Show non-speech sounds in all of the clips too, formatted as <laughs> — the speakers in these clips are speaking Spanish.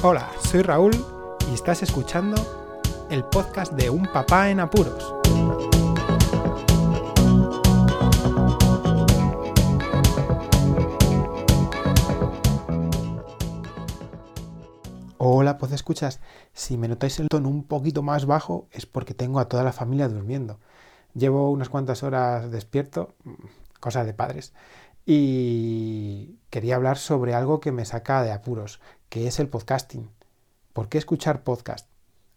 Hola, soy Raúl y estás escuchando el podcast de Un Papá en Apuros. Hola, pues escuchas. Si me notáis el tono un poquito más bajo es porque tengo a toda la familia durmiendo. Llevo unas cuantas horas despierto, cosa de padres, y quería hablar sobre algo que me saca de apuros, que es el podcasting. ¿Por qué escuchar podcast?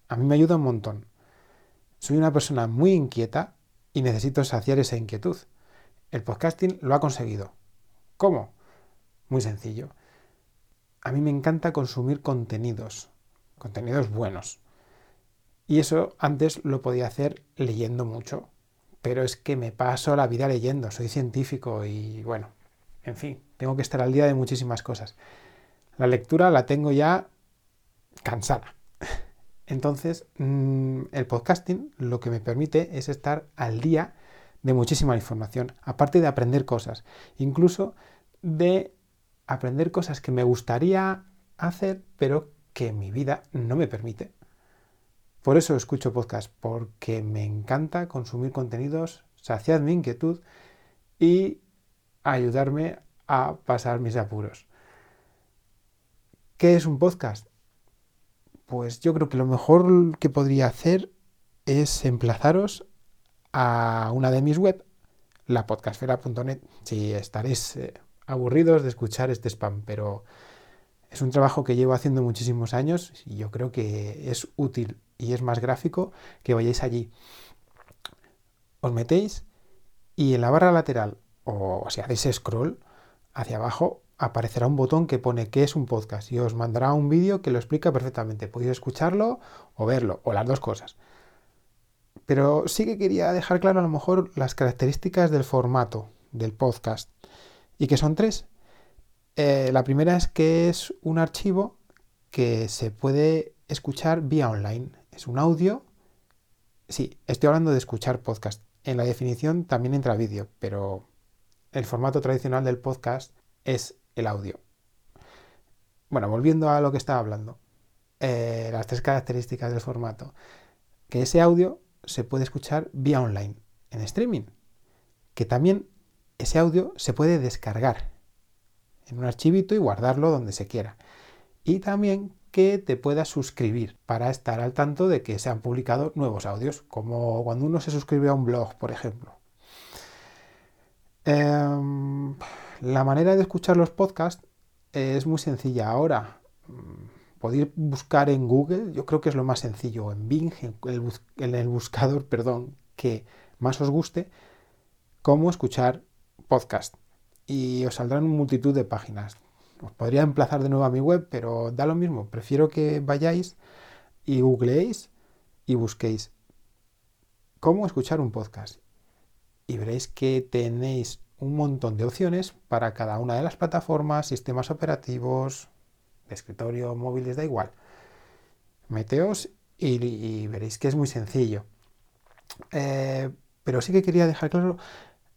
A mí me ayuda un montón. Soy una persona muy inquieta y necesito saciar esa inquietud. El podcasting lo ha conseguido. ¿Cómo? Muy sencillo. A mí me encanta consumir contenidos, contenidos buenos. Y eso antes lo podía hacer leyendo mucho. Pero es que me paso la vida leyendo, soy científico y bueno, en fin, tengo que estar al día de muchísimas cosas. La lectura la tengo ya cansada. <laughs> Entonces, mm, el podcasting lo que me permite es estar al día de muchísima información, aparte de aprender cosas, incluso de aprender cosas que me gustaría hacer, pero que mi vida no me permite. Por eso escucho podcast, porque me encanta consumir contenidos, saciar mi inquietud y ayudarme a pasar mis apuros. ¿Qué es un podcast? Pues yo creo que lo mejor que podría hacer es emplazaros a una de mis web, la podcastfera.net, si estaréis eh, aburridos de escuchar este spam, pero es un trabajo que llevo haciendo muchísimos años y yo creo que es útil y es más gráfico que vayáis allí. Os metéis y en la barra lateral o si hacéis scroll hacia abajo aparecerá un botón que pone que es un podcast y os mandará un vídeo que lo explica perfectamente. Podéis escucharlo o verlo, o las dos cosas. Pero sí que quería dejar claro a lo mejor las características del formato del podcast. Y que son tres. Eh, la primera es que es un archivo que se puede escuchar vía online. Es un audio. Sí, estoy hablando de escuchar podcast. En la definición también entra vídeo, pero el formato tradicional del podcast es el audio. Bueno, volviendo a lo que estaba hablando, eh, las tres características del formato, que ese audio se puede escuchar vía online, en streaming, que también ese audio se puede descargar en un archivito y guardarlo donde se quiera. Y también que te puedas suscribir para estar al tanto de que se han publicado nuevos audios, como cuando uno se suscribe a un blog, por ejemplo. Em, la manera de escuchar los podcasts es muy sencilla. Ahora, mm, podéis buscar en Google, yo creo que es lo más sencillo, en Bing, en el, buscador, <laughs> perdón, que más os guste, cómo escuchar podcast. Y os saldrán multitud de páginas. Os podría emplazar de nuevo a mi web, pero da lo mismo. Prefiero que vayáis y googleéis y busquéis cómo escuchar un podcast. Y veréis que tenéis un montón de opciones para cada una de las plataformas, sistemas operativos, de escritorio, móviles, da igual. Meteos y, veréis que es muy sencillo. Eh, pero sí que quería dejar claro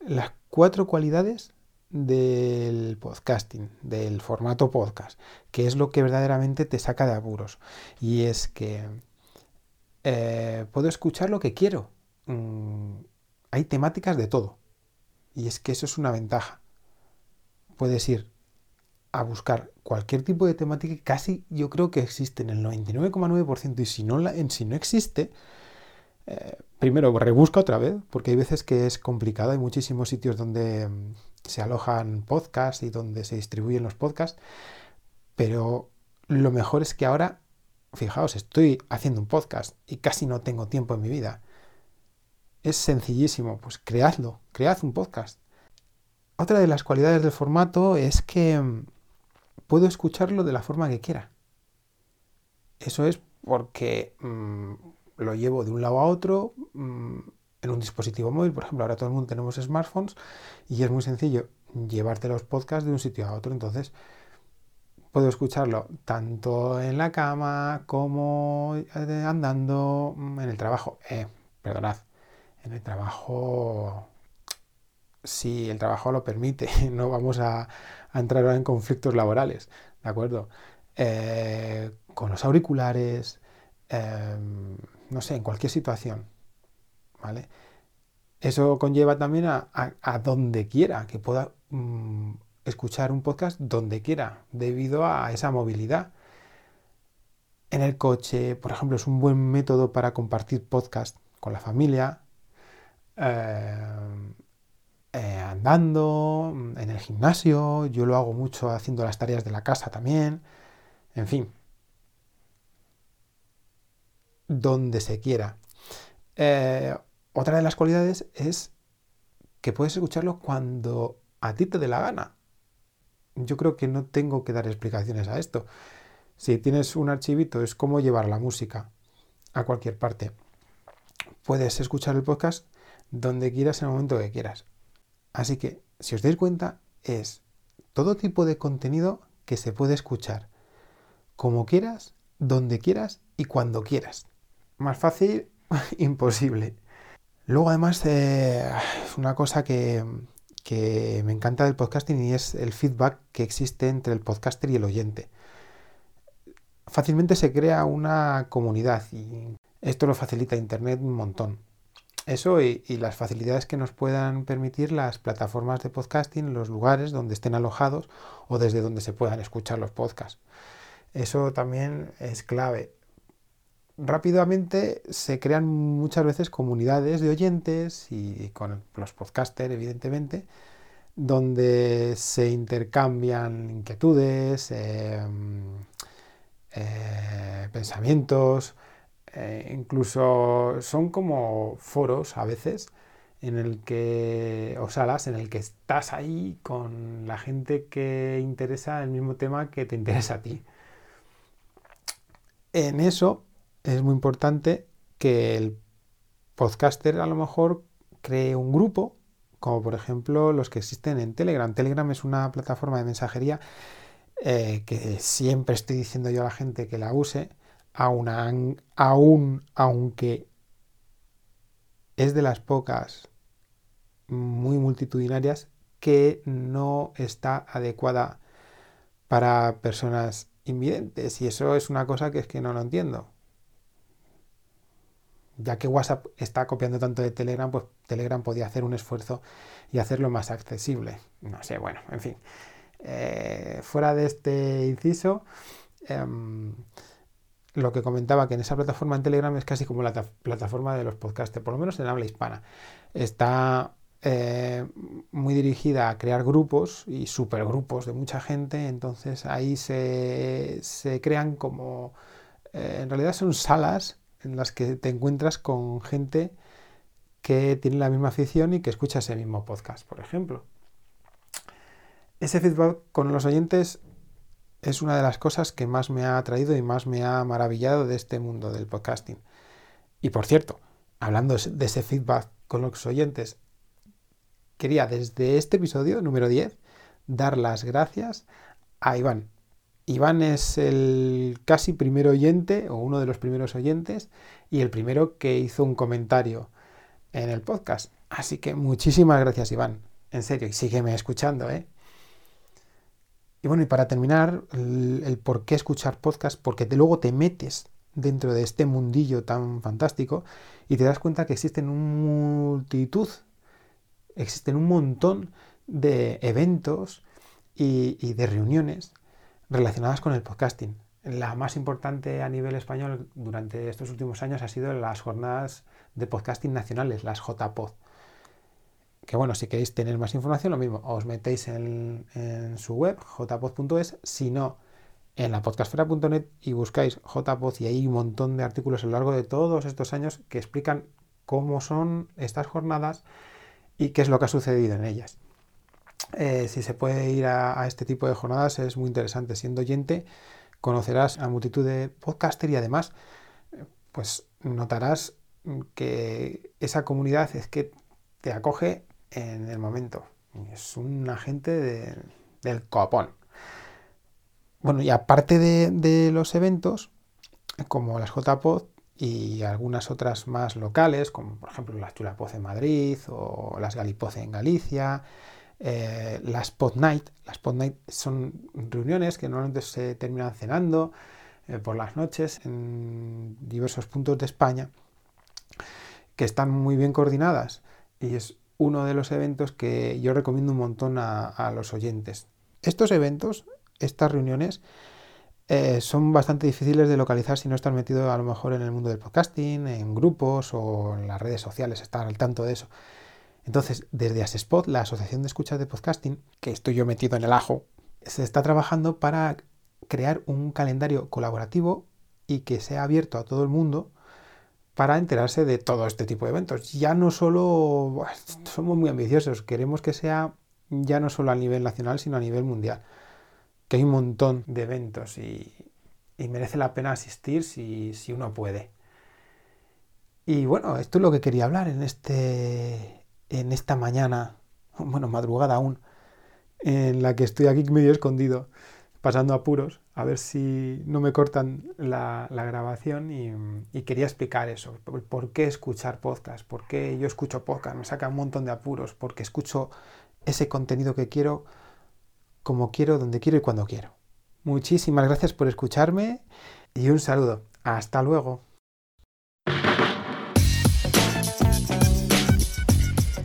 las cuatro cualidades del podcasting, del formato podcast, que es lo que verdaderamente te saca de apuros. Y es que eh, puedo escuchar lo que quiero. Mm, hay temáticas de todo. Y es que eso es una ventaja. Puedes ir a buscar cualquier tipo de temática casi yo creo que existe en el 99,9% y si no, la, en, si no existe, eh, primero rebusca otra vez, porque hay veces que es complicado, hay muchísimos sitios donde mm, se alojan podcasts y donde se distribuyen los podcasts, pero lo mejor es que ahora, fijaos, estoy haciendo un podcast y casi no tengo tiempo en mi vida. Es sencillísimo, pues creadlo, cread un podcast. Otra de las cualidades del formato es que mm, puedo escucharlo de la forma que quiera. Eso es porque mm, lo llevo de un lado a otro mm, en un dispositivo móvil. Por ejemplo, ahora todo el mundo tenemos smartphones y es muy sencillo llevarte los podcasts de un sitio a otro. Entonces, puedo escucharlo tanto en la cama como eh, andando en el trabajo. Eh, perdonad, en el trabajo, si el trabajo lo permite, <laughs> no vamos a, entrar ahora en conflictos laborales, ¿de acuerdo? eh, con los auriculares, em, no sé, en cualquier situación. ¿Vale? Eso conlleva también a, donde quiera, que pueda mm, escuchar un podcast donde quiera, debido a esa movilidad. En el coche, por ejemplo, es un buen método para compartir podcast con la familia, eh, eh, andando, en el gimnasio, yo lo hago mucho haciendo las tareas de la casa también, en fin, donde se quiera. Eh, otra de las cualidades es que puedes escucharlo cuando a ti te dé la gana. Yo creo que no tengo que dar explicaciones a esto. Si tienes un archivito, es como llevar la música a cualquier parte. Puedes escuchar el podcast donde quieras en el momento que quieras. Así que, si os dais cuenta, es todo tipo de contenido que se puede escuchar como quieras, donde quieras y cuando quieras. Más fácil, <laughs> imposible. Luego, además, eh, una cosa que, que me encanta del podcasting y es el feedback que existe entre el podcaster y el oyente. Fácilmente se crea una comunidad y esto lo facilita Internet un montón. Eso y, las facilidades que nos puedan permitir las plataformas de podcasting, los lugares donde estén alojados o desde donde se puedan escuchar los podcasts. Eso también es clave. Rápidamente se crean muchas veces comunidades de oyentes y con los podcasters, evidentemente, donde se intercambian inquietudes, em, eh, pensamientos, eh, incluso son como foros a veces en el que, o salas, en el que estás ahí con la gente que interesa el mismo tema que te interesa a ti. En eso es muy importante que el podcaster a lo mejor cree un grupo, como por ejemplo los que existen en Telegram. Telegram es una plataforma de mensajería eh, que siempre estoy diciendo yo a la gente que la use, aún, aunque es de las pocas muy multitudinarias que no está adecuada para personas invidentes. Y eso es una cosa que es que no lo entiendo. Ya que WhatsApp está copiando tanto de Telegram, pues Telegram podía hacer un esfuerzo y hacerlo más accesible. No sé, bueno, en fin. Eh, fuera de este inciso, em, lo que comentaba que en esa plataforma en Telegram es casi como la plataforma de los podcasts, por lo menos en habla hispana. Está eh, muy dirigida a crear grupos y supergrupos de mucha gente, entonces ahí se, crean como, eh, en realidad son salas en las que te encuentras con gente que tiene la misma afición y que escucha ese mismo podcast, por ejemplo. Ese feedback con los oyentes es una de las cosas que más me ha atraído y más me ha maravillado de este mundo del podcasting. Y por cierto, hablando de ese feedback con los oyentes, quería desde este episodio número 10 dar las gracias a Iván. Iván es el casi primer oyente o uno de los primeros oyentes y el primero que hizo un comentario en el podcast. Así que muchísimas gracias Iván. En serio, y sígueme escuchando, ¿eh? Y bueno, y para terminar, el, por qué escuchar podcast, porque luego te metes dentro de este mundillo tan fantástico y te das cuenta que existen un multitud, existen un montón de eventos y, de reuniones relacionadas con el podcasting. La más importante a nivel español durante estos últimos años ha sido las jornadas de podcasting nacionales, las JPod que bueno, si queréis tener más información, lo mismo, os metéis en, su web, jpod.es, si no, en la podcastfera.net y buscáis jpod y hay un montón de artículos a lo largo de todos estos años que explican cómo son estas jornadas y qué es lo que ha sucedido en ellas. Eh, si se puede ir a, este tipo de jornadas es muy interesante. Siendo oyente, conocerás a multitud de podcasters y además, pues notarás que esa comunidad es que te acoge en el momento. Es un agente del copón. Bueno, y aparte de, los eventos, como las JPod y algunas otras más locales, como por ejemplo las Chulapoz en Madrid o las Galipoz en Galicia, eh, las Pod Night. Las Pod Night son reuniones que normalmente se terminan cenando eh, por las noches en diversos puntos de España que están muy bien coordinadas y es uno de los eventos que yo recomiendo un montón a, los oyentes. Estos eventos, estas reuniones, eh, son bastante difíciles de localizar si no estás metido a lo mejor en el mundo del podcasting, en grupos o en las redes sociales, estar al tanto de eso. Entonces, desde Asespot, la Asociación de Escuchas de Podcasting, que estoy yo metido en el ajo, se está trabajando para crear un calendario colaborativo y que sea abierto a todo el mundo para enterarse de todo este tipo de eventos. Ya no solo somos muy ambiciosos, queremos que sea ya no solo a nivel nacional, sino a nivel mundial. Que hay un montón de eventos y, merece la pena asistir si, si, uno puede. Y bueno, esto es lo que quería hablar en, este, en esta mañana, bueno, madrugada aún, en la que estoy aquí medio escondido pasando apuros, a ver si no me cortan la, grabación y, quería explicar eso, por, qué escuchar podcast, por qué yo escucho podcast, me saca un montón de apuros, porque escucho ese contenido que quiero, como quiero, donde quiero y cuando quiero. Muchísimas gracias por escucharme y un saludo. Hasta luego.